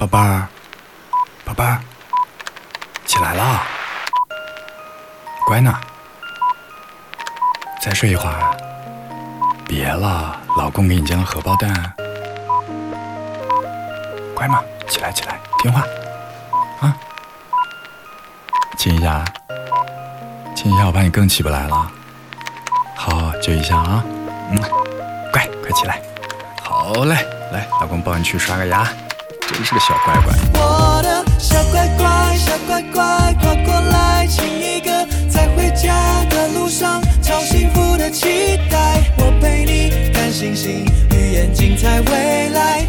宝贝儿，宝贝儿，起来了，乖呢，再睡一会儿。别了，老公给你煎了荷包蛋，乖嘛，起来起来，听话，啊，亲一下，亲一下，我怕你更起不来了。好，就一下啊，嗯，乖，快起来。好嘞，来，老公抱你去刷个牙，真是个小乖乖，我的小乖乖，小乖乖，快过来，亲一个。在回家的路上，超幸福的期待，我陪你看星星，预演精彩未来。